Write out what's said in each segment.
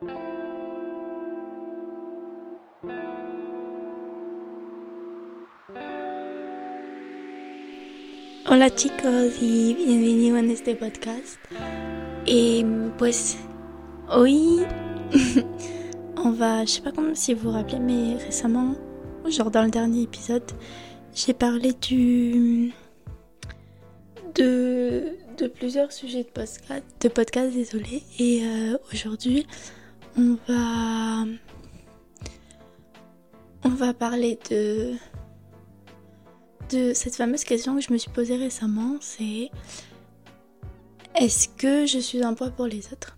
Hola chicos y bienvenidos en este podcast. Et pues hoy on va, je sais pas comment si vous vous rappelez, mais récemment, genre dans le dernier épisode, j'ai parlé du de, plusieurs sujets de podcast, de désolé. Et euh, aujourd'hui, on va parler de de cette fameuse question que je me suis posée récemment, c'est est-ce que je suis un poids pour les autres?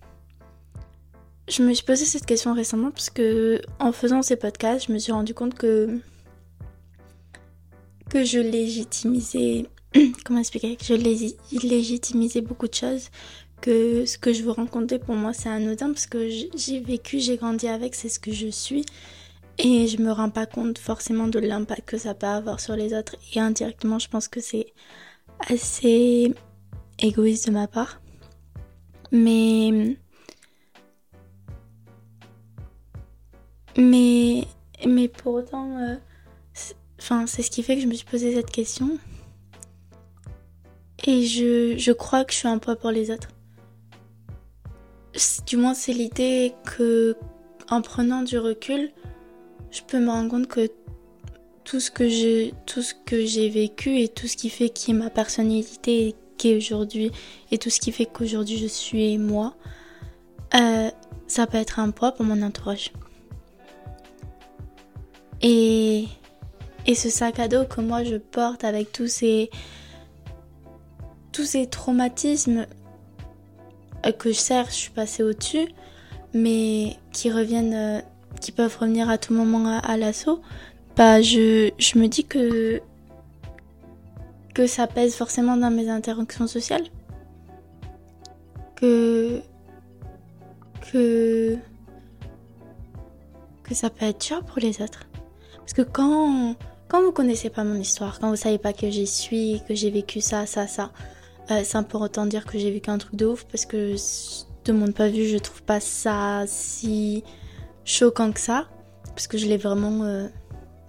Je me suis posé cette question récemment parce que en faisant ces podcasts, je me suis rendu compte que que je légitimisais comment expliquer? Que je légitimisais beaucoup de choses que ce que je vous racontais pour moi c'est anodin parce que j'ai vécu, j'ai grandi avec, c'est ce que je suis et je me rends pas compte forcément de l'impact que ça peut avoir sur les autres. Et indirectement, je pense que c'est assez égoïste de ma part. Mais. Mais. Mais pour autant. Euh, enfin, c'est ce qui fait que je me suis posé cette question. Et je, je crois que je suis un poids pour les autres. Du moins, c'est l'idée que, en prenant du recul, je peux me rendre compte que tout ce que j'ai tout ce que j'ai vécu et tout ce qui fait qui est ma personnalité qui est aujourd'hui et tout ce qui fait qu'aujourd'hui je suis moi euh, ça peut être un poids pour mon entourage. Et et ce sac à dos que moi je porte avec tous ces tous ces traumatismes que je sais je suis passée au-dessus mais qui reviennent euh, qui peuvent revenir à tout moment à, l'assaut, bah je, je me dis que que ça pèse forcément dans mes interactions sociales. Que que que ça peut être dur pour les autres. Parce que quand quand vous connaissez pas mon histoire, quand vous savez pas que j'y suis, que j'ai vécu ça, ça, ça, euh, sans pour autant dire que j'ai vécu un truc de ouf, parce que de mon point de vue, je trouve pas ça si choquant que ça, parce que je l'ai vraiment euh,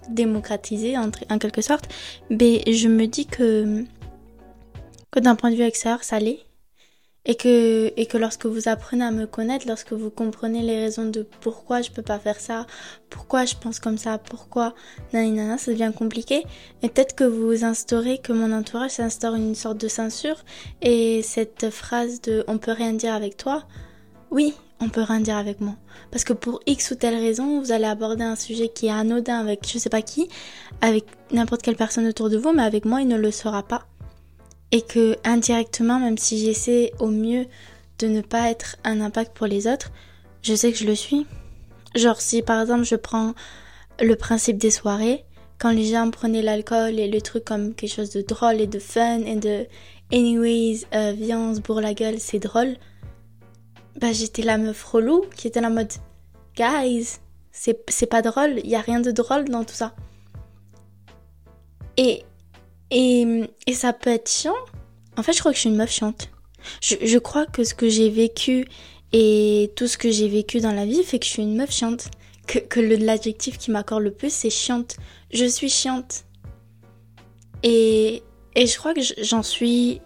démocratisé en, en, quelque sorte, mais je me dis que, que d'un point de vue extérieur, ça l'est. Et que, et que lorsque vous apprenez à me connaître, lorsque vous comprenez les raisons de pourquoi je peux pas faire ça, pourquoi je pense comme ça, pourquoi nanana, ça devient compliqué. Et peut-être que vous instaurez, que mon entourage s'instaure une sorte de censure. Et cette phrase de on peut rien dire avec toi, oui, on peut rien dire avec moi. Parce que pour X ou telle raison, vous allez aborder un sujet qui est anodin avec je sais pas qui, avec n'importe quelle personne autour de vous, mais avec moi, il ne le sera pas. Et que indirectement, même si j'essaie au mieux de ne pas être un impact pour les autres, je sais que je le suis. Genre si par exemple je prends le principe des soirées, quand les gens prenaient l'alcool et le truc comme quelque chose de drôle et de fun et de anyways, euh, viens pour la gueule, c'est drôle bah, j'étais la meuf relou qui était en mode Guys, c'est pas drôle, il y a rien de drôle dans tout ça. Et, et, ça peut être chiant. En fait, je crois que je suis une meuf chiante. Je, crois que ce que j'ai vécu et tout ce que j'ai vécu dans la vie fait que je suis une meuf chiante. Que, que l'adjectif qui m'accorde le plus, c'est chiante. Je suis chiante. Et, et je crois que j'en suis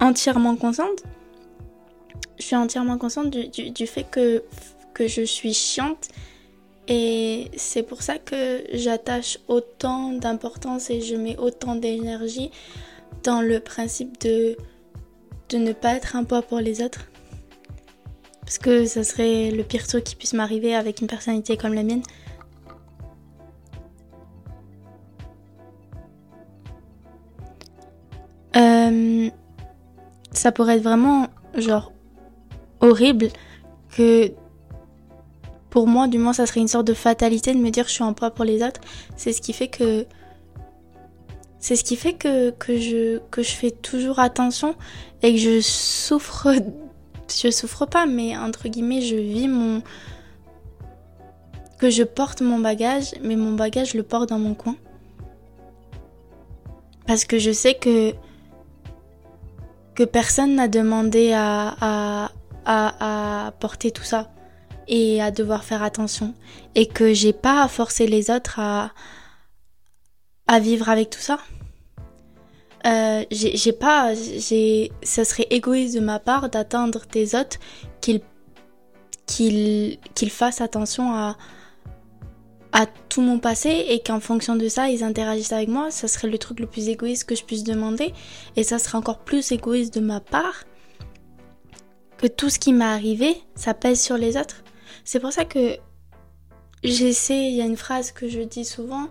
entièrement consciente je suis entièrement consciente du, fait que, que je suis chiante et c'est pour ça que j'attache autant d'importance et je mets autant d'énergie dans le principe de, de ne pas être un poids pour les autres. Parce que ça serait le pire truc qui puisse m'arriver avec une personnalité comme la mienne. Euh, ça pourrait être vraiment genre horrible que pour moi, du moins, ça serait une sorte de fatalité de me dire je suis un poids pour les autres. C'est ce qui fait que c'est ce qui fait que, que, je, que je fais toujours attention et que je souffre. Je souffre pas, mais entre guillemets, je vis mon. que je porte mon bagage, mais mon bagage, je le porte dans mon coin. Parce que je sais que. que personne n'a demandé à, à, à, porter tout ça. Et à devoir faire attention et que j'ai pas à forcer les autres à à vivre avec tout ça. Euh, j'ai pas, ça serait égoïste de ma part d'attendre des autres qu'ils qu'ils qu'ils fassent attention à à tout mon passé et qu'en fonction de ça ils interagissent avec moi, ça serait le truc le plus égoïste que je puisse demander et ça serait encore plus égoïste de ma part que tout ce qui m'est arrivé, ça pèse sur les autres. C'est pour ça que j'essaie, il y a une phrase que je dis souvent,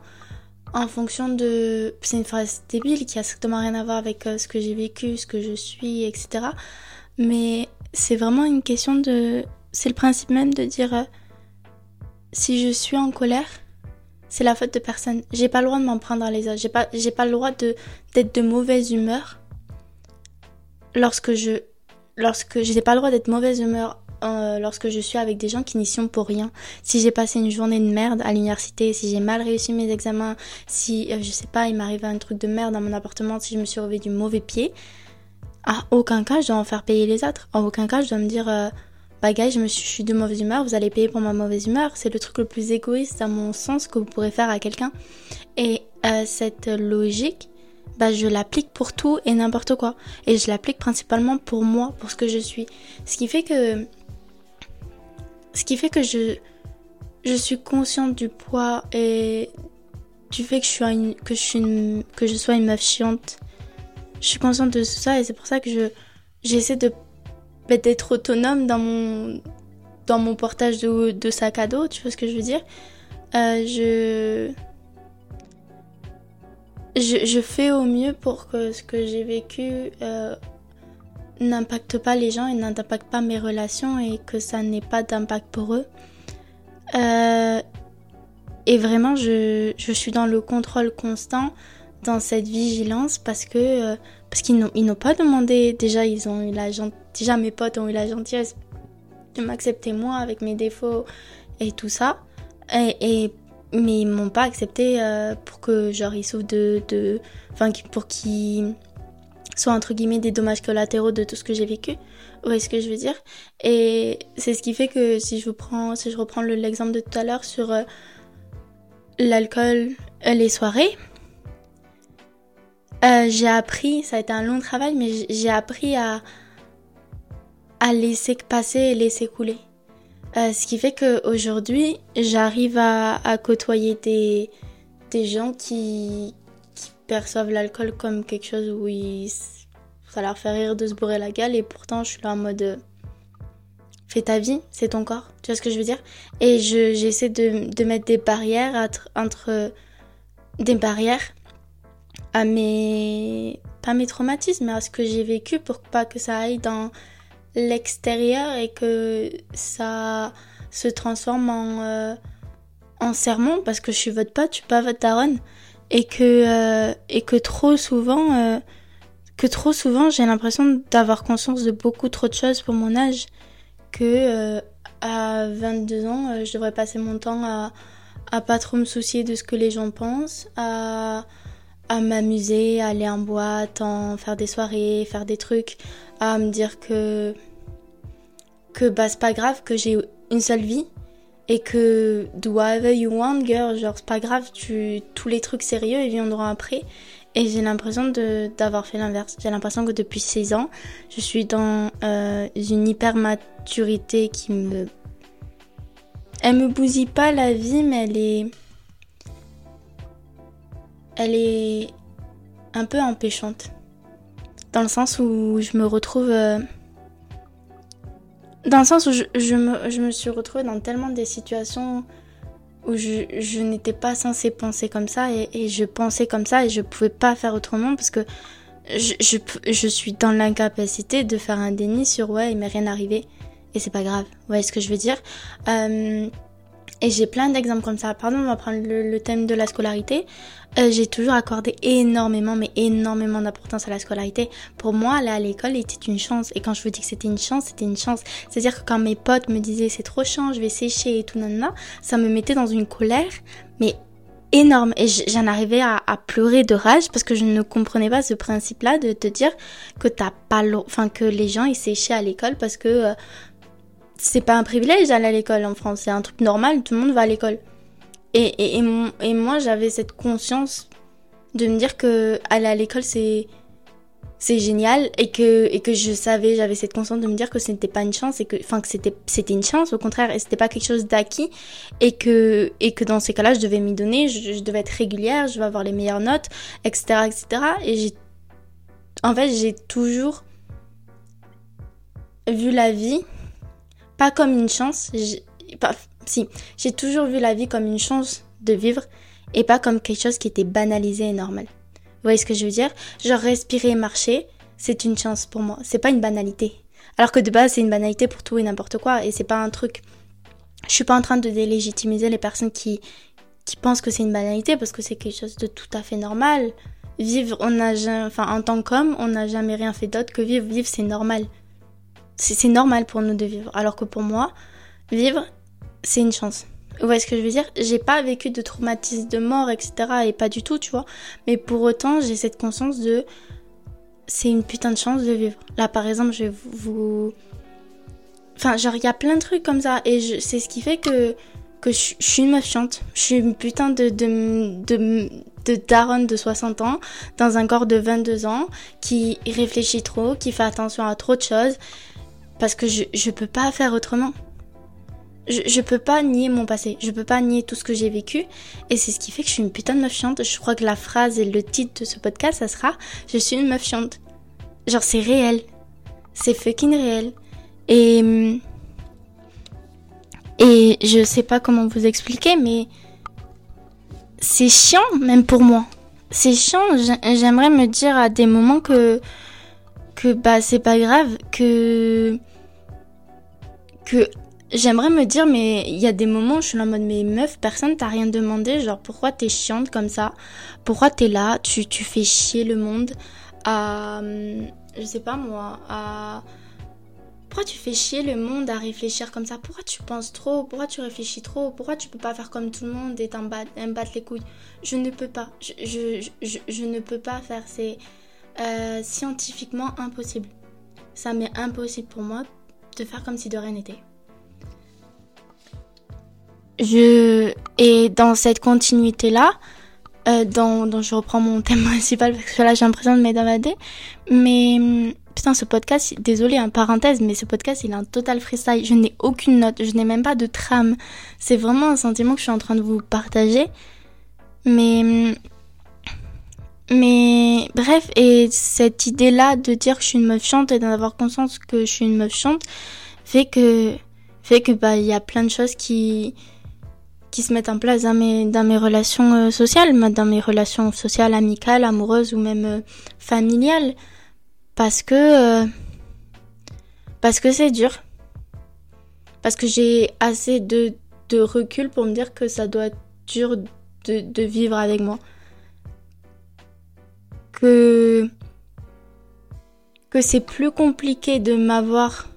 en fonction de... C'est une phrase débile qui a strictement rien à voir avec euh, ce que j'ai vécu, ce que je suis, etc. Mais c'est vraiment une question de... C'est le principe même de dire euh, si je suis en colère, c'est la faute de personne. J'ai pas le droit de m'en prendre à les autres. J'ai pas, pas le droit de, d'être de mauvaise humeur lorsque je... Lorsque... J'ai pas le droit d'être mauvaise humeur euh, lorsque je suis avec des gens qui n'y sont pour rien. Si j'ai passé une journée de merde à l'université, si j'ai mal réussi mes examens, si, euh, je sais pas, il m'arrive un truc de merde dans mon appartement, si je me suis réveillée du mauvais pied, à aucun cas je dois en faire payer les autres. En aucun cas je dois me dire, euh, bah gars, je, me suis, de mauvaise humeur, vous allez payer pour ma mauvaise humeur. C'est le truc le plus égoïste à mon sens que vous pourrez faire à quelqu'un. Et cette logique, bah, je l'applique pour tout et n'importe quoi. Et je l'applique principalement pour moi, pour ce que je suis. Ce qui fait que ce qui fait que je, je suis consciente du poids et du fait que je, suis que, je sois une meuf chiante. Je suis consciente de tout ça et c'est pour ça que je j'essaie de bah, d'être autonome dans mon dans mon portage de, sac à dos, tu vois ce que je veux dire? Euh, je, je, je fais au mieux pour que ce que j'ai vécu euh, n'impacte pas les gens et n'impacte pas mes relations et que ça n'ait pas d'impact pour eux. Euh, et vraiment, je, je, suis dans le contrôle constant, dans cette vigilance parce que euh, parce qu'ils n'ont pas demandé. Déjà, ils ont eu la déjà mes potes ont eu la gentillesse de m'accepter moi avec mes défauts et tout ça. Et mais ils m'ont pas accepté euh, pour que genre ils souffrent de de enfin pour qu'ils soit entre guillemets des dommages collatéraux de tout ce que j'ai vécu. Vous voyez ce que je veux dire? Et c'est ce qui fait que si je prends, si je reprends l'exemple de tout à l'heure sur euh, l'alcool, euh, les soirées, euh, j'ai appris, ça a été un long travail, mais j'ai appris à à laisser passer et laisser couler. ce qui fait qu'aujourd'hui, j'arrive à, à côtoyer des, des gens qui, perçoivent l'alcool comme quelque chose où ça leur fait rire de se bourrer la gueule et pourtant je suis là en mode euh, fais ta vie, c'est ton corps, tu vois ce que je veux dire? Et j'essaie de, de, mettre des barrières entre, entre, des barrières à mes pas mes traumatismes mais à ce que j'ai vécu pour pas que ça aille dans l'extérieur et que ça se transforme en euh, en sermon parce que je suis votre pote, je suis pas votre daronne et que euh, et que trop souvent euh, que trop souvent j'ai l'impression d'avoir conscience de beaucoup trop de choses pour mon âge que euh, à 22 ans je devrais passer mon temps à à pas trop me soucier de ce que les gens pensent à à m'amuser à aller en boîte en faire des soirées faire des trucs à me dire que que bah c'est pas grave que j'ai une seule vie et que do whatever you want girl genre c'est pas grave tu tous les trucs sérieux ils viendront après. Et j'ai l'impression de d'avoir fait l'inverse. J'ai l'impression que depuis 16 ans je suis dans euh, une hyper maturité qui me elle me bousille pas la vie mais elle est elle est un peu empêchante. Dans le sens où je me retrouve euh, dans le sens où je, me, je me suis retrouvée dans tellement des situations où je, je n'étais pas censée penser comme ça et, je pensais comme ça et je pouvais pas faire autrement parce que je, je, je suis dans l'incapacité de faire un déni sur ouais il m'est rien arrivé et c'est pas grave. Vous voyez ce que je veux dire euh, et j'ai plein d'exemples comme ça. Pardon, on va prendre le, thème de la scolarité. Euh, j'ai toujours accordé énormément, mais énormément d'importance à la scolarité. Pour moi, aller à l'école était une chance. Et quand je vous dis que c'était une chance, c'était une chance. C'est-à-dire que quand mes potes me disaient c'est trop chiant, je vais sécher et tout, nanana, ça me mettait dans une colère, mais énorme. Et j'en arrivais à, à, pleurer de rage parce que je ne comprenais pas ce principe-là de te dire que t'as pas l'eau, enfin que les gens ils séchaient à l'école parce que euh, c'est pas un privilège d'aller à l'école en France, c'est un truc normal, tout le monde va à l'école. Et, et, et, moi, j'avais cette conscience de me dire que aller à l'école, c'est c'est génial et que et que je savais j'avais cette conscience de me dire que ce n'était pas une chance et que enfin que c'était c'était une chance au contraire et c'était pas quelque chose d'acquis et que et que dans ces cas-là je devais m'y donner je, devais être régulière je devais avoir les meilleures notes etc etc et j'ai en fait j'ai toujours vu la vie pas comme une chance pas, si, j'ai toujours vu la vie comme une chance de vivre et pas comme quelque chose qui était banalisé et normal. Vous voyez ce que je veux dire? Genre respirer et marcher, c'est une chance pour moi, c'est pas une banalité. Alors que de base, c'est une banalité pour tout et n'importe quoi et c'est pas un truc. Je suis pas en train de délégitimiser les personnes qui qui pensent que c'est une banalité parce que c'est quelque chose de tout à fait normal. Vivre, on a enfin en tant qu'homme, on n'a jamais rien fait d'autre que vivre. Vivre, c'est normal. C'est normal pour nous de vivre. Alors que pour moi, vivre, c'est une chance. Vous voyez ce que je veux dire? J'ai pas vécu de traumatisme de mort, etc. Et pas du tout, tu vois. Mais pour autant, j'ai cette conscience de. C'est une putain de chance de vivre. Là, par exemple, je vais vous. Enfin, genre, il y a plein de trucs comme ça. Et c'est ce qui fait que. Que je, suis une meuf chiante. Je suis une putain de. de, de de daronne de 60 ans dans un corps de 22 ans qui réfléchit trop, qui fait attention à trop de choses parce que je, je peux pas faire autrement je, je, peux pas nier mon passé, je peux pas nier tout ce que j'ai vécu, et c'est ce qui fait que je suis une putain de meuf chiante. Je crois que la phrase et le titre de ce podcast, ça sera Je suis une meuf chiante. Genre, c'est réel. C'est fucking réel. Et. Et je sais pas comment vous expliquer, mais. C'est chiant, même pour moi. C'est chiant, j'aimerais me dire à des moments que. Que bah, c'est pas grave, que. Que J'aimerais me dire, mais il y a des moments où je suis en mode, mais meuf, personne t'a rien demandé. Genre, pourquoi t'es chiante comme ça? Pourquoi t'es là? Tu, tu fais chier le monde à. Je sais pas moi, à. Pourquoi tu fais chier le monde à réfléchir comme ça? Pourquoi tu penses trop? Pourquoi tu réfléchis trop? Pourquoi tu peux pas faire comme tout le monde et t'en battre, les couilles? Je ne peux pas. Je, je, je, je ne peux pas faire. C'est euh, scientifiquement impossible. Ça m'est impossible pour moi de faire comme si de rien n'était. Je et dans cette continuité là euh, dont, je reprends mon thème principal parce que là j'ai l'impression de m'évader mais hum, putain ce podcast désolé un parenthèse mais ce podcast il est un total freestyle. Je n'ai aucune note je n'ai même pas de trame. C'est vraiment un sentiment que je suis en train de vous partager. Mais hum, mais bref et cette idée là de dire que je suis une meuf chante et d'en avoir conscience que je suis une meuf chante fait que fait que bah il y a plein de choses qui qui se mettent en place dans mes, dans mes relations euh, sociales, dans mes relations sociales, amicales, amoureuses ou même euh, familiales. Parce que. Euh, parce que c'est dur. Parce que j'ai assez de, de recul pour me dire que ça doit être dur de, de vivre avec moi. Que. Que c'est plus compliqué de m'avoir.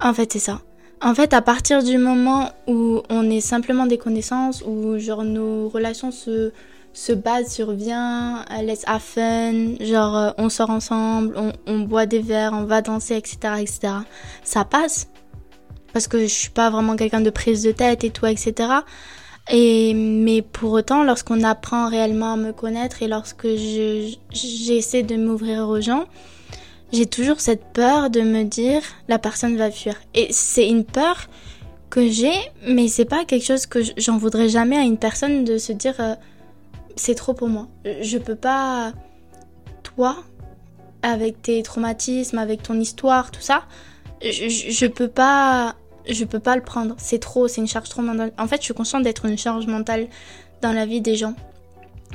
En fait, c'est ça en fait, à partir du moment où on est simplement des connaissances, où genre nos relations se, se basent sur viens, let's have fun, genre euh, on sort ensemble, on, on, boit des verres, on va danser, etc., etc. Ça passe. Parce que je suis pas vraiment quelqu'un de prise de tête et tout, etc. Mais pour autant, lorsqu'on apprend réellement à me connaître et lorsque j'essaie de m'ouvrir aux gens, j'ai toujours cette peur de me dire la personne va fuir. Et c'est une peur que j'ai, mais c'est pas quelque chose que j'en voudrais jamais à une personne de se dire euh, c'est trop pour moi. Je peux pas, toi, avec tes traumatismes, avec ton histoire, tout ça, je, je peux pas, je peux pas le prendre. C'est trop, c'est une charge trop mentale. En fait, je suis consciente d'être une charge mentale dans la vie des gens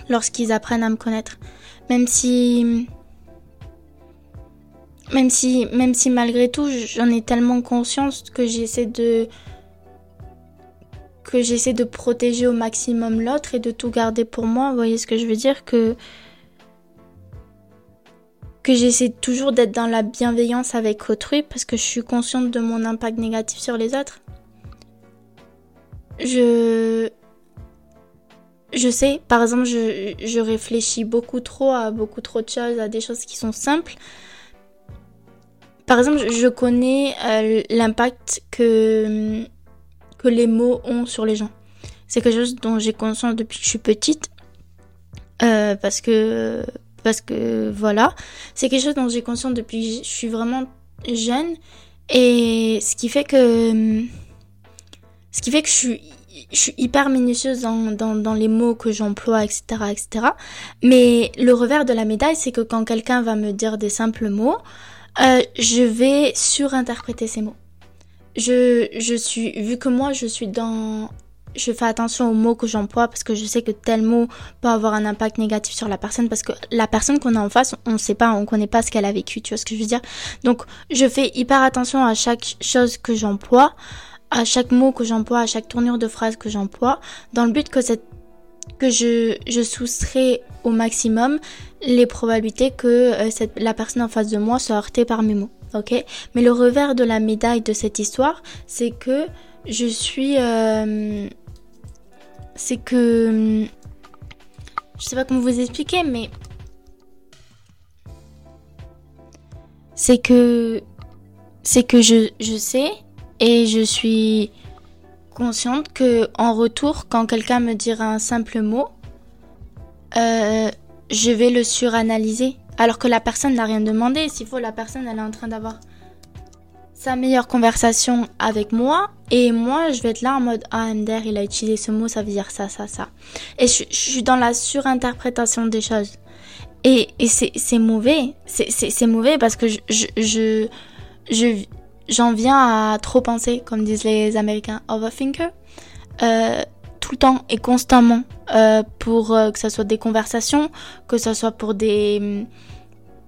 lorsqu'ils apprennent à me connaître. Même si même si, même si malgré tout, j'en ai tellement conscience que j'essaie de que j'essaie de protéger au maximum l'autre et de tout garder pour moi. Vous voyez ce que je veux dire? Que que j'essaie toujours d'être dans la bienveillance avec autrui parce que je suis consciente de mon impact négatif sur les autres. Je je sais, par exemple, je, réfléchis beaucoup trop à beaucoup trop de choses, à des choses qui sont simples par exemple, je connais euh, l'impact que, que les mots ont sur les gens. C'est quelque chose dont j'ai conscience depuis que je suis petite. Euh, parce que parce que voilà, c'est quelque chose dont j'ai conscience depuis que je suis vraiment jeune et ce qui fait que ce qui fait que je suis hyper minutieuse dans, dans, dans les mots que j'emploie, etc., etc. Mais le revers de la médaille, c'est que quand quelqu'un va me dire des simples mots, euh, je vais surinterpréter ces mots. Je, je suis, vu que moi, je suis dans, je fais attention aux mots que j'emploie parce que je sais que tel mot peut avoir un impact négatif sur la personne parce que la personne qu'on a en face, on ne sait pas, on connaît pas ce qu'elle a vécu, tu vois ce que je veux dire? Donc, je fais hyper attention à chaque chose que j'emploie à chaque mot que j'emploie, à chaque tournure de phrase que j'emploie, dans le but que cette que je, je soustrais au maximum les probabilités que euh, la personne en face de moi soit heurtée par mes mots. Ok? Mais le revers de la médaille de cette histoire, c'est que je suis... Euh, c'est que... Je sais pas comment vous expliquer, mais... C'est que... C'est que je, je sais et je suis consciente que en retour, quand quelqu'un me dira un simple mot, euh, je vais le suranalyser. Alors que la personne n'a rien demandé. S'il faut, la personne, elle est en train d'avoir sa meilleure conversation avec moi. Et moi, je vais être là en mode, ah, MDR, il a utilisé ce mot, ça veut dire ça, ça, ça. Et je, suis dans la surinterprétation des choses. Et, c'est mauvais. C'est mauvais parce que je, je, je, je, j'en viens à trop penser, comme disent les Américains, overthinker, euh, tout le temps et constamment, euh, pour euh, que ce soit des conversations, que ce soit pour des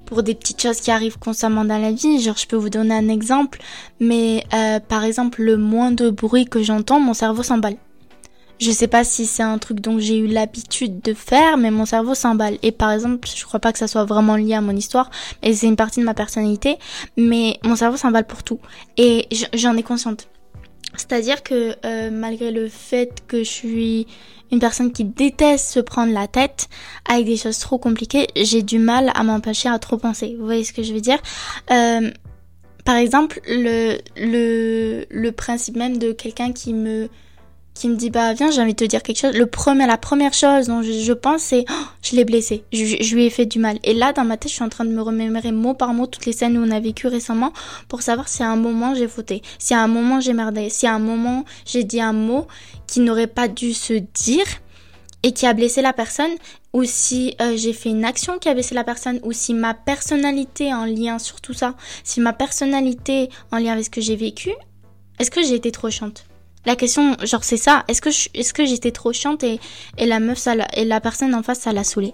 pour des petites choses qui arrivent constamment dans la vie. Genre, je peux vous donner un exemple, mais euh, par exemple, le moins de bruit que j'entends, mon cerveau s'emballe. Je sais pas si c'est un truc dont j'ai eu l'habitude de faire, mais mon cerveau s'emballe. Et par exemple, je crois pas que ça soit vraiment lié à mon histoire, mais c'est une partie de ma personnalité, mais mon cerveau s'emballe pour tout. Et j'en ai consciente. C'est-à-dire que euh, malgré le fait que je suis une personne qui déteste se prendre la tête avec des choses trop compliquées, j'ai du mal à m'empêcher à trop penser. Vous voyez ce que je veux dire? Euh, Par exemple, le, le, le principe même de quelqu'un qui me qui me dit bah viens j'ai envie de te dire quelque chose. Le premier la première chose dont je, pense c'est oh, je l'ai blessé. Je, lui ai fait du mal. Et là dans ma tête je suis en train de me remémorer mot par mot toutes les scènes où on a vécu récemment pour savoir si à un moment j'ai fauté. Si à un moment j'ai merdé. Si à un moment j'ai dit un mot qui n'aurait pas dû se dire et qui a blessé la personne ou si euh, j'ai fait une action qui a blessé la personne ou si ma personnalité en lien sur tout ça si ma personnalité en lien avec ce que j'ai vécu est-ce que j'ai été trop chante la question, genre, c'est ça. Est-ce que est-ce que j'étais trop chiante et, et la meuf, ça et la personne en face, ça l'a saoulée?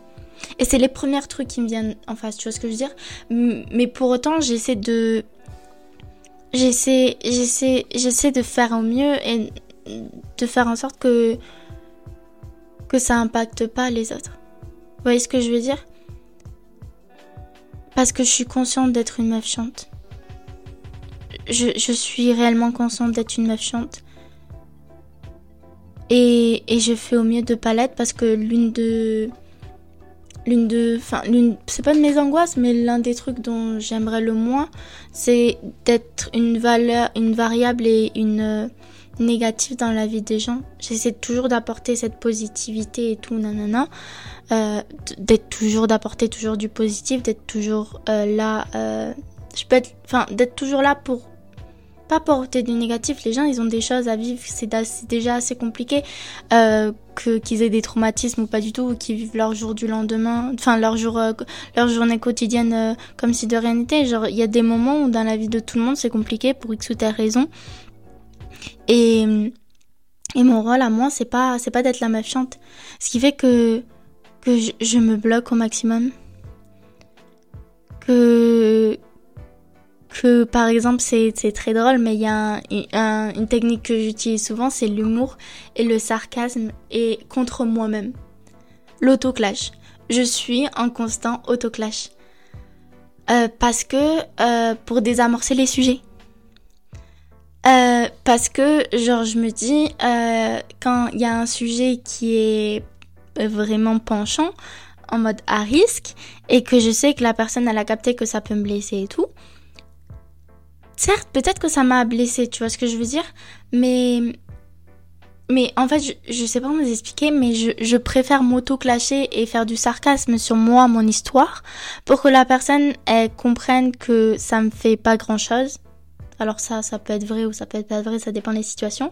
Et c'est les premiers trucs qui me viennent en face, tu vois ce que je veux dire? Mais pour autant, j'essaie de, j'essaie, j'essaie, j'essaie de faire au mieux et de faire en sorte que que ça impacte pas les autres. Vous voyez ce que je veux dire? Parce que je suis consciente d'être une meuf chante. Je, je suis réellement consciente d'être une meuf chante. Et, et je fais au mieux de palette parce que l'une de. L'une de. Enfin, l'une. C'est pas de mes angoisses, mais l'un des trucs dont j'aimerais le moins, c'est d'être une valeur, une variable et une euh, négative dans la vie des gens. J'essaie toujours d'apporter cette positivité et tout, nanana. Euh, d'être toujours, d'apporter toujours du positif, d'être toujours euh, là. Je peux être. Enfin, d'être toujours là pour pas porter du négatif. Les gens, ils ont des choses à vivre. C'est déjà assez compliqué euh, qu'ils aient des traumatismes ou pas du tout, ou qu'ils vivent leur jour du lendemain, enfin leur jour, euh, leur journée quotidienne euh, comme si de rien n'était. Genre, il y a des moments où dans la vie de tout le monde, c'est compliqué pour x ou telle raison. Et et mon rôle à moi, c'est pas c'est pas d'être la méfiante. Ce qui fait que que je, je me bloque au maximum. Que que par exemple c'est très drôle mais il y a une technique que j'utilise souvent c'est l'humour et le sarcasme et contre moi-même. L'autoclash. Je suis en constant autoclash. Euh, parce que euh, pour désamorcer les sujets. Euh, parce que genre je me dis euh, quand il y a un sujet qui est vraiment penchant en mode à risque et que je sais que la personne elle a capté que ça peut me blesser et tout certes, peut-être que ça m'a blessé, tu vois ce que je veux dire, mais mais en fait, je, je sais pas comment vous expliquer, mais je, je préfère m'auto-clasher et faire du sarcasme sur moi, mon histoire, pour que la personne, elle comprenne que ça me fait pas grand chose. Alors ça, ça peut être vrai ou ça peut être pas vrai, ça dépend des situations.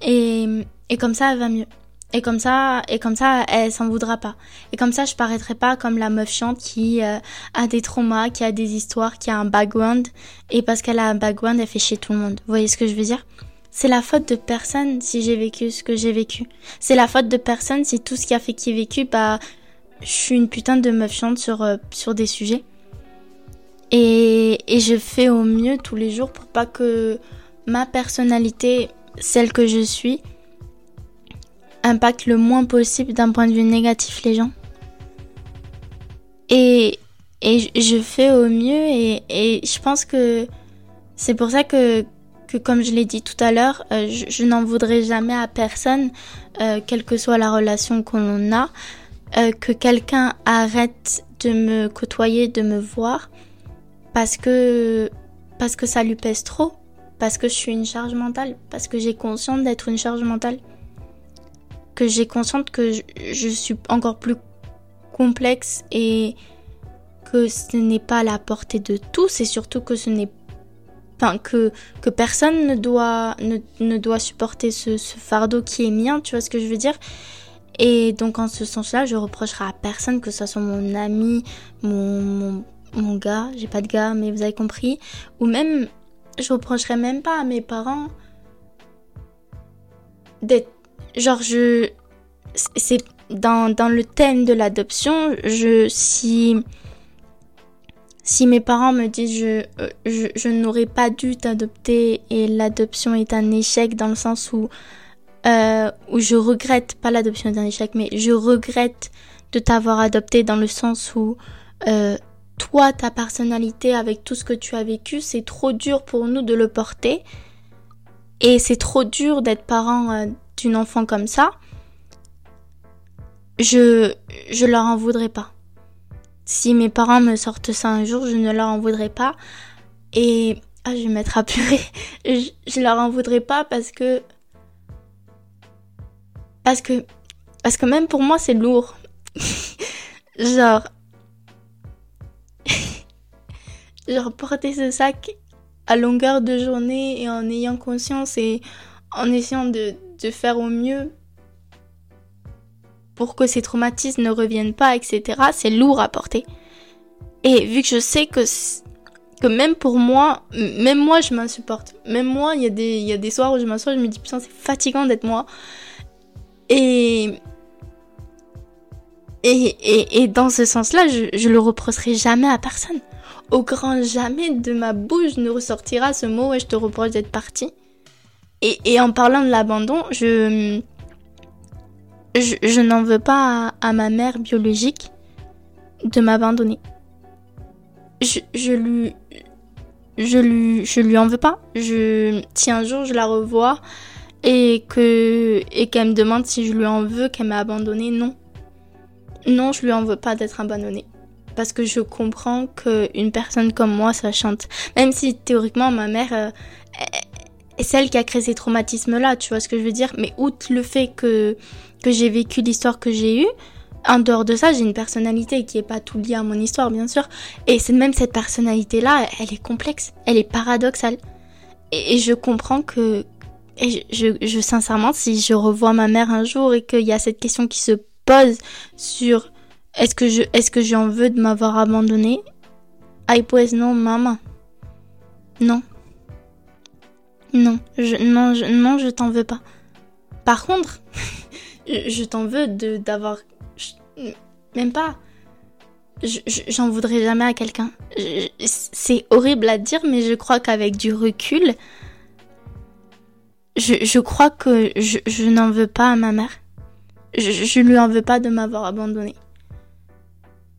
Et, et comme ça, elle va mieux. Et comme ça, et comme ça, elle s'en voudra pas. Et comme ça, je paraîtrai pas comme la meuf chiante qui euh, a des traumas, qui a des histoires, qui a un background. Et parce qu'elle a un background, elle fait chier tout le monde. Vous voyez ce que je veux dire? C'est la faute de personne si j'ai vécu ce que j'ai vécu. C'est la faute de personne si tout ce qui a fait qui vécu, bah, je suis une putain de meuf chiante sur, euh, sur des sujets. Et, et je fais au mieux tous les jours pour pas que ma personnalité, celle que je suis, impacte le moins possible d'un point de vue négatif les gens. Et, et je fais au mieux et, et je pense que c'est pour ça que, que comme je l'ai dit tout à l'heure, euh, je, n'en voudrais jamais à personne, euh, quelle que soit la relation qu'on a, euh, que quelqu'un arrête de me côtoyer, de me voir, parce que, parce que ça lui pèse trop, parce que je suis une charge mentale, parce que j'ai conscience d'être une charge mentale que j'ai consciente que je, suis encore plus complexe et que ce n'est pas à la portée de tous et surtout que ce n'est enfin que que personne ne doit ne, ne doit supporter ce, fardeau qui est mien tu vois ce que je veux dire? Et donc en ce sens-là je reprocherai à personne que ce soit mon ami mon, mon, mon gars j'ai pas de gars mais vous avez compris. Ou même je reprocherai même pas à mes parents d'être genre je c'est dans, dans le thème de l'adoption, je si si mes parents me disent je, euh, je, n'aurais pas dû t'adopter et l'adoption est un échec dans le sens où euh, où je regrette pas l'adoption est un échec mais je regrette de t'avoir adopté dans le sens où euh, toi ta personnalité avec tout ce que tu as vécu c'est trop dur pour nous de le porter. Et c'est trop dur d'être parent euh, enfant comme ça, je, je leur en voudrais pas. Si mes parents me sortent ça un jour, je ne leur en voudrais pas. Et, ah, je vais mettre à pleurer. Je, je leur en voudrais pas parce que, parce que, parce que même pour moi, c'est lourd. genre, genre porter ce sac à longueur de journée et en ayant conscience et en essayant de, de faire au mieux pour que ces traumatismes ne reviennent pas, etc., c'est lourd à porter. Et vu que je sais que, que même pour moi, même moi je m'insupporte. Même moi, il y, a des, y a des soirs où je m'assois, je me dis putain, c'est fatigant d'être moi. Et, et, et, et, dans ce sens-là, je, je le reprocherai jamais à personne. Au grand jamais de ma bouche ne ressortira ce mot et je te reproche d'être parti. Et, en parlant de l'abandon, je, je, n'en veux pas à, ma mère biologique de m'abandonner. Je, je lui, je lui, je lui en veux pas. Je, si un jour je la revois et que, et qu'elle me demande si je lui en veux qu'elle m'a abandonné, non. Non, je lui en veux pas d'être abandonnée. Parce que je comprends qu'une personne comme moi, ça chante. Même si théoriquement ma mère, euh, celle qui a créé ces traumatismes-là, tu vois ce que je veux dire Mais outre le fait que, que j'ai vécu l'histoire que j'ai eue, en dehors de ça, j'ai une personnalité qui est pas tout liée à mon histoire, bien sûr. Et c'est même cette personnalité-là, elle est complexe, elle est paradoxale. Et, je comprends que, et je, je, sincèrement, si je revois ma mère un jour et qu'il y a cette question qui se pose sur est-ce que je, est-ce que j'en veux de m'avoir abandonné? Ay pues non, maman. Non, non, je, non, je, je t'en veux pas. Par contre, je, t'en veux de d'avoir, même pas. J'en voudrais jamais à quelqu'un. C'est horrible à dire, mais je crois qu'avec du recul, je, crois que je, n'en veux pas à ma mère. Je, lui en veux pas de m'avoir abandonné.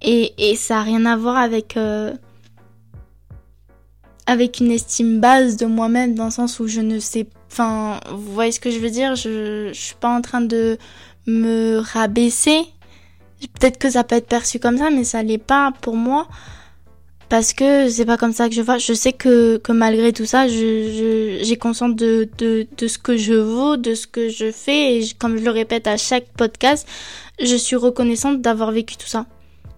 Et, et ça a rien à voir avec euh, avec une estime basse de moi-même dans le sens où je ne sais enfin vous voyez ce que je veux dire je, je suis pas en train de me rabaisser peut-être que ça peut être perçu comme ça mais ça l'est pas pour moi parce que c'est pas comme ça que je vois. Je sais que, que malgré tout ça, je, j'ai conscience de, de, de ce que je vaux, de ce que je fais. Et comme je le répète à chaque podcast, je suis reconnaissante d'avoir vécu tout ça.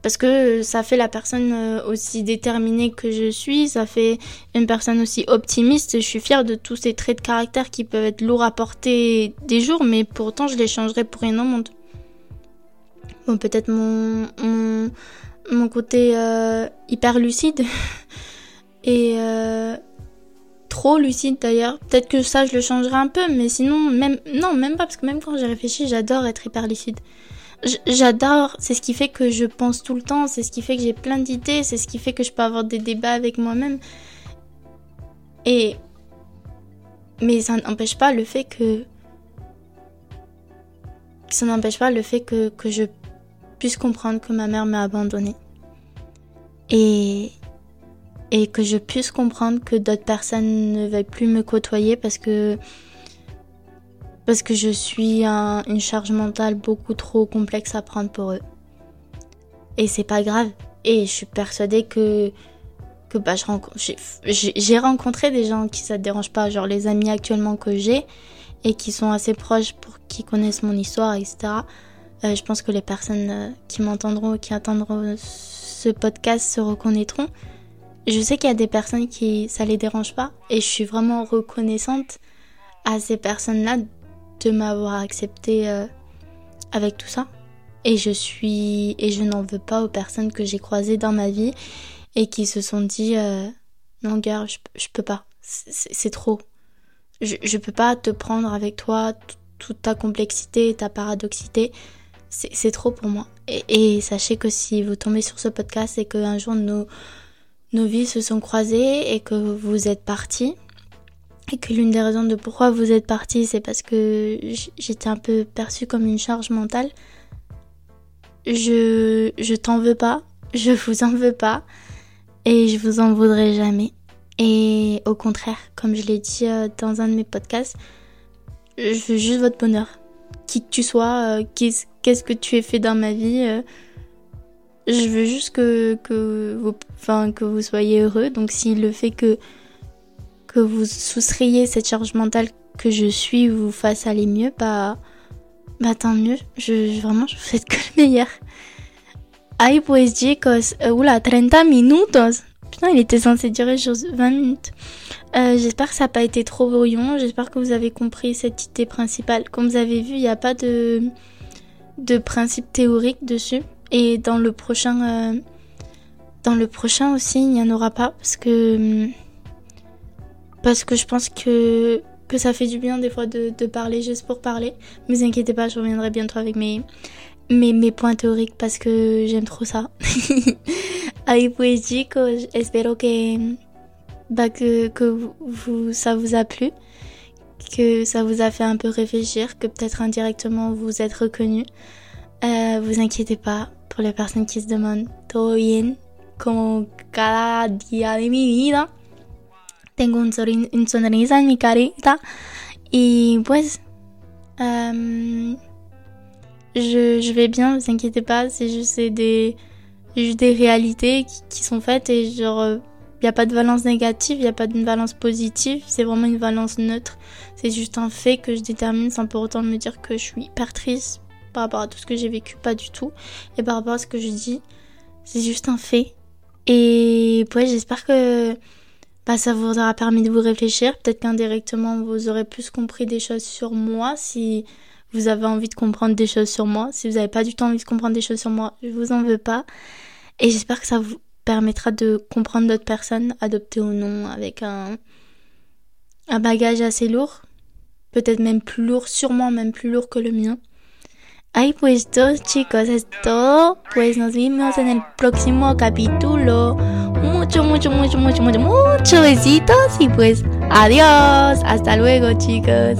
Parce que ça fait la personne euh, aussi déterminée que je suis, ça fait une personne aussi optimiste. Je suis fière de tous ces traits de caractère qui peuvent être lourds à porter des jours, mais pourtant je les changerais pour rien au monde. Bon, peut-être mon, mon mon côté euh, hyper lucide et euh, trop lucide d'ailleurs. Peut-être que ça je le changerai un peu, mais sinon même non même pas parce que même quand j'ai réfléchi, j'adore être hyper lucide. J'adore, c'est ce qui fait que je pense tout le temps, c'est ce qui fait que j'ai plein d'idées, c'est ce qui fait que je peux avoir des débats avec moi-même. Et mais ça n'empêche pas le fait que ça n'empêche pas le fait que, que je puisse comprendre que ma mère m'a abandonnée. Et, et que je puisse comprendre que d'autres personnes ne veulent plus me côtoyer parce que, parce que je suis une charge mentale beaucoup trop complexe à prendre pour eux. Et c'est pas grave. Et je suis persuadée que, que bah, j'ai rencontré des gens qui ça te dérange pas, genre les amis actuellement que j'ai et qui sont assez proches pour qu'ils connaissent mon histoire, etc. Euh, je pense que les personnes euh, qui m'entendront, qui attendront ce podcast se reconnaîtront. Je sais qu'il y a des personnes qui ça les dérange pas et je suis vraiment reconnaissante à ces personnes-là de m'avoir accepté euh, avec tout ça. Et je suis et je n'en veux pas aux personnes que j'ai croisées dans ma vie et qui se sont dit non gars, je, je peux pas, c'est trop. Je, je peux pas te prendre avec toi toute ta complexité et ta paradoxité c'est trop pour moi. Et, sachez que si vous tombez sur ce podcast et qu'un jour nos, nos vies se sont croisées et que vous êtes partis, et que l'une des raisons de pourquoi vous êtes partis, c'est parce que j'étais un peu perçue comme une charge mentale, je, je t'en veux pas, je vous en veux pas, et je vous en voudrais jamais. Et au contraire, comme je l'ai dit euh, dans un de mes podcasts, je veux juste votre bonheur qui que tu sois, euh, qu'est-ce que tu as fait dans ma vie. Euh, je veux juste que, que, vous, que vous soyez heureux. Donc si le fait que, que vous soustrayez cette charge mentale que je suis vous fasse aller mieux, bah, bah tant mieux. Je, vraiment, je vous souhaite que le meilleur. Ay, pues chicos, oula, 30 minutos. Putain, il était censé durer juste 20 minutes. Euh, j'espère que ça n'a pas été trop brouillon. J'espère que vous avez compris cette idée principale. Comme vous avez vu, il n'y a pas de, de principe théorique dessus. Et dans le prochain, euh, dans le prochain aussi, il n'y en aura pas parce que parce que je pense que que ça fait du bien des fois de, de parler juste pour parler. Mais vous inquiétez pas, je reviendrai bientôt avec mes mes, mes points théoriques parce que j'aime trop ça. Ay, pues chicos, espero que, bah, que, que vous, ça vous a plu, que ça vous a fait un peu réfléchir, que peut-être indirectement vous êtes reconnu. Euh, vous inquiétez pas pour les personnes qui se demandent, todo bien, como cada día de mi vida. Tengo un, un sonrisa en mi carita. Y pues, euh, je, je vais bien, vous inquiétez pas, c'est juste des juste des réalités qui, sont faites et genre il euh, n'y a pas de valence négative, il n'y a pas de valence positive, c'est vraiment une valence neutre. C'est juste un fait que je détermine sans pour autant me dire que je suis hyper triste par rapport à tout ce que j'ai vécu, pas du tout. Et par rapport à ce que je dis, c'est juste un fait. Et ouais, j'espère que bah, ça vous aura permis de vous réfléchir. Peut-être qu'indirectement, vous aurez plus compris des choses sur moi si vous avez envie de comprendre des choses sur moi. Si vous n'avez pas du tout envie de comprendre des choses sur moi, je vous en veux pas. Et j'espère que ça vous permettra de comprendre d'autres personnes, adoptées ou non, avec un, un bagage assez lourd. Peut-être même plus lourd, sûrement même plus lourd que le mien. Ay, pues todo, chicos, es todo. Pues nos vemos en el próximo capítulo. Mucho, mucho, mucho, mucho, mucho, mucho besitos. Y pues, adiós. Hasta luego, chicos.